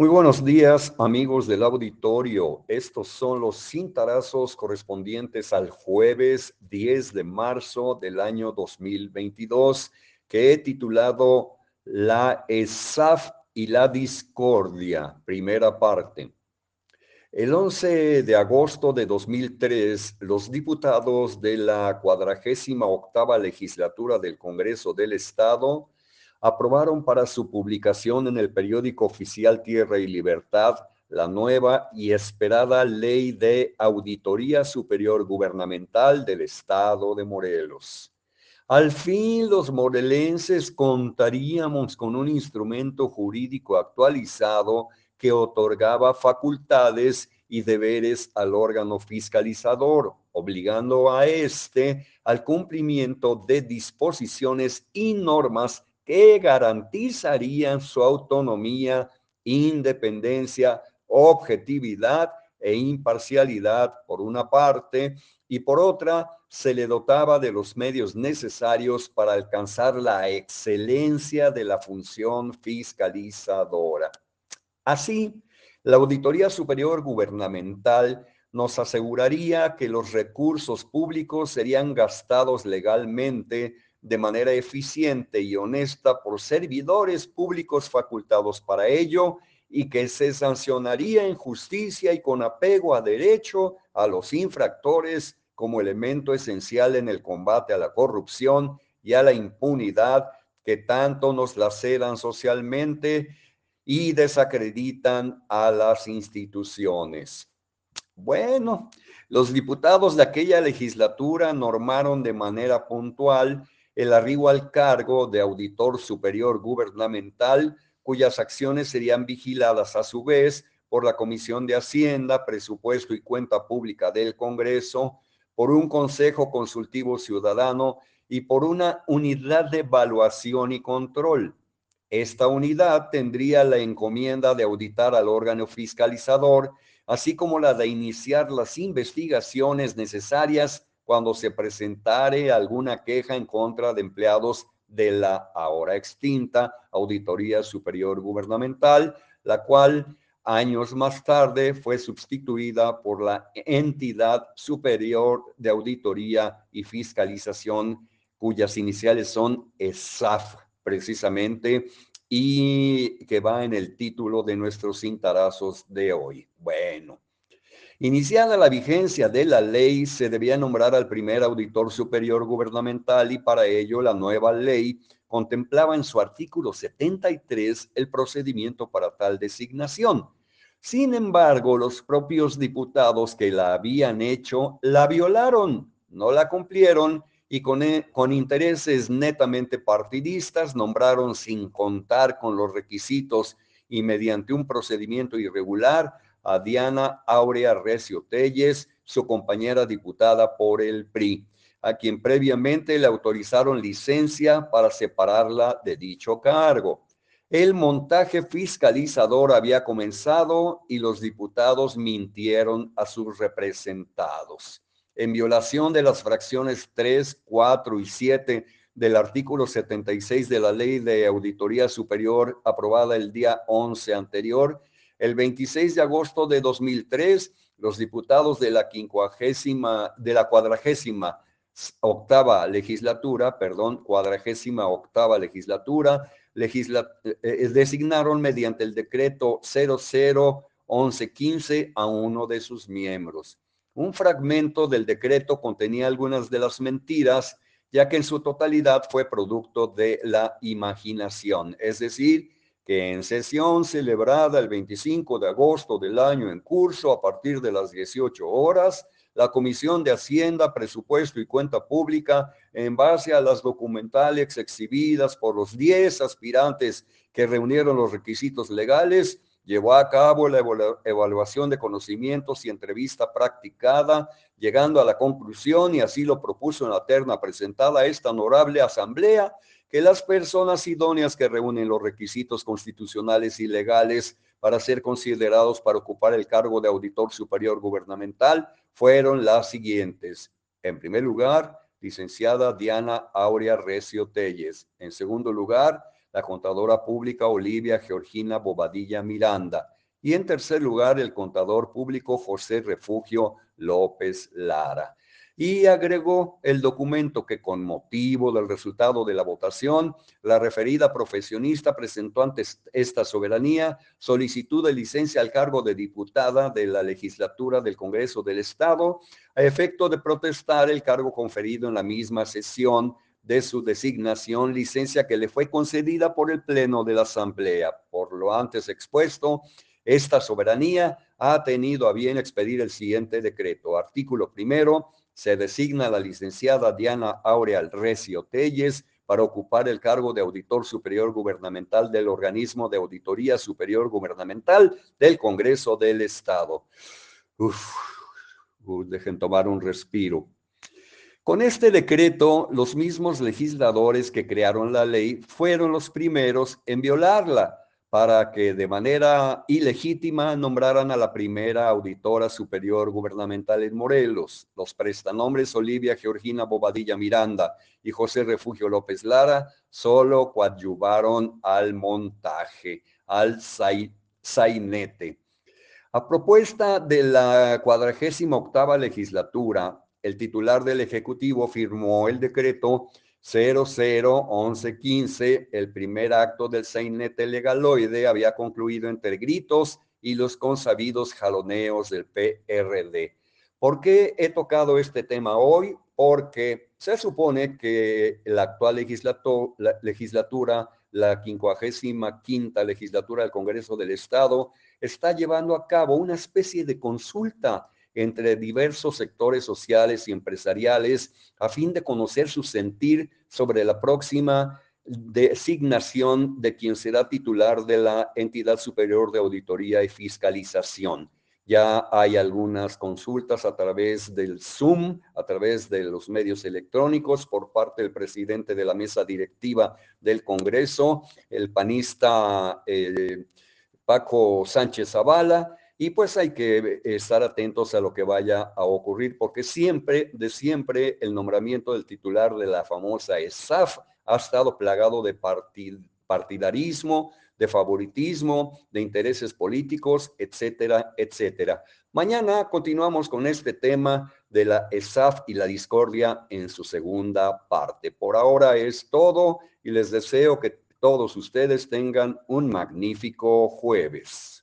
Muy buenos días, amigos del auditorio. Estos son los cintarazos correspondientes al jueves 10 de marzo del año 2022, que he titulado La ESAF y la discordia, primera parte. El 11 de agosto de 2003, los diputados de la cuadragésima octava legislatura del Congreso del Estado aprobaron para su publicación en el periódico oficial Tierra y Libertad la nueva y esperada Ley de Auditoría Superior Gubernamental del Estado de Morelos. Al fin los morelenses contaríamos con un instrumento jurídico actualizado que otorgaba facultades y deberes al órgano fiscalizador, obligando a éste al cumplimiento de disposiciones y normas que garantizarían su autonomía, independencia, objetividad e imparcialidad por una parte y por otra se le dotaba de los medios necesarios para alcanzar la excelencia de la función fiscalizadora. Así, la Auditoría Superior Gubernamental nos aseguraría que los recursos públicos serían gastados legalmente de manera eficiente y honesta por servidores públicos facultados para ello y que se sancionaría en justicia y con apego a derecho a los infractores como elemento esencial en el combate a la corrupción y a la impunidad que tanto nos laceran socialmente y desacreditan a las instituciones. Bueno, los diputados de aquella legislatura normaron de manera puntual el arribo al cargo de auditor superior gubernamental, cuyas acciones serían vigiladas a su vez por la Comisión de Hacienda, Presupuesto y Cuenta Pública del Congreso, por un Consejo Consultivo Ciudadano y por una unidad de evaluación y control. Esta unidad tendría la encomienda de auditar al órgano fiscalizador, así como la de iniciar las investigaciones necesarias cuando se presentare alguna queja en contra de empleados de la ahora extinta Auditoría Superior Gubernamental, la cual años más tarde fue sustituida por la Entidad Superior de Auditoría y Fiscalización, cuyas iniciales son ESAF, precisamente, y que va en el título de nuestros cintarazos de hoy. Bueno, Iniciada la vigencia de la ley, se debía nombrar al primer auditor superior gubernamental y para ello la nueva ley contemplaba en su artículo 73 el procedimiento para tal designación. Sin embargo, los propios diputados que la habían hecho la violaron, no la cumplieron y con, e, con intereses netamente partidistas nombraron sin contar con los requisitos y mediante un procedimiento irregular a Diana Aurea Recio Telles, su compañera diputada por el PRI, a quien previamente le autorizaron licencia para separarla de dicho cargo. El montaje fiscalizador había comenzado y los diputados mintieron a sus representados. En violación de las fracciones 3, 4 y 7 del artículo 76 de la Ley de Auditoría Superior aprobada el día 11 anterior, el 26 de agosto de 2003, los diputados de la quincuagésima, de la cuadragésima octava legislatura, perdón, cuadragésima octava legislatura, legisla, eh, eh, designaron mediante el decreto 001115 a uno de sus miembros. Un fragmento del decreto contenía algunas de las mentiras, ya que en su totalidad fue producto de la imaginación, es decir, que en sesión celebrada el 25 de agosto del año en curso a partir de las 18 horas, la Comisión de Hacienda, Presupuesto y Cuenta Pública, en base a las documentales exhibidas por los 10 aspirantes que reunieron los requisitos legales, llevó a cabo la evaluación de conocimientos y entrevista practicada, llegando a la conclusión, y así lo propuso en la terna presentada a esta honorable asamblea, que las personas idóneas que reúnen los requisitos constitucionales y legales para ser considerados para ocupar el cargo de auditor superior gubernamental fueron las siguientes. En primer lugar, licenciada Diana Aurea Recio Telles. En segundo lugar, la contadora pública Olivia Georgina Bobadilla Miranda. Y en tercer lugar, el contador público José Refugio López Lara y agregó el documento que con motivo del resultado de la votación, la referida profesionista presentó ante esta soberanía solicitud de licencia al cargo de diputada de la legislatura del Congreso del Estado a efecto de protestar el cargo conferido en la misma sesión de su designación, licencia que le fue concedida por el Pleno de la Asamblea. Por lo antes expuesto, esta soberanía ha tenido a bien expedir el siguiente decreto. Artículo primero se designa a la licenciada Diana Aureal Recio Telles para ocupar el cargo de auditor superior gubernamental del organismo de auditoría superior gubernamental del Congreso del Estado. Uf, dejen tomar un respiro. Con este decreto, los mismos legisladores que crearon la ley fueron los primeros en violarla para que de manera ilegítima nombraran a la primera auditora superior gubernamental en Morelos. Los prestanombres Olivia Georgina Bobadilla Miranda y José Refugio López Lara solo coadyuvaron al montaje, al sainete. A propuesta de la cuadragésima octava legislatura, el titular del Ejecutivo firmó el decreto 001115, el primer acto del sainete legaloide había concluido entre gritos y los consabidos jaloneos del PRD. ¿Por qué he tocado este tema hoy? Porque se supone que la actual legislatura, la 55 quinta legislatura del Congreso del Estado, está llevando a cabo una especie de consulta entre diversos sectores sociales y empresariales a fin de conocer su sentir sobre la próxima designación de quien será titular de la entidad superior de auditoría y fiscalización. Ya hay algunas consultas a través del Zoom, a través de los medios electrónicos por parte del presidente de la mesa directiva del Congreso, el panista eh, Paco Sánchez Zavala, y pues hay que estar atentos a lo que vaya a ocurrir, porque siempre, de siempre, el nombramiento del titular de la famosa ESAF ha estado plagado de partidarismo, de favoritismo, de intereses políticos, etcétera, etcétera. Mañana continuamos con este tema de la ESAF y la discordia en su segunda parte. Por ahora es todo y les deseo que todos ustedes tengan un magnífico jueves.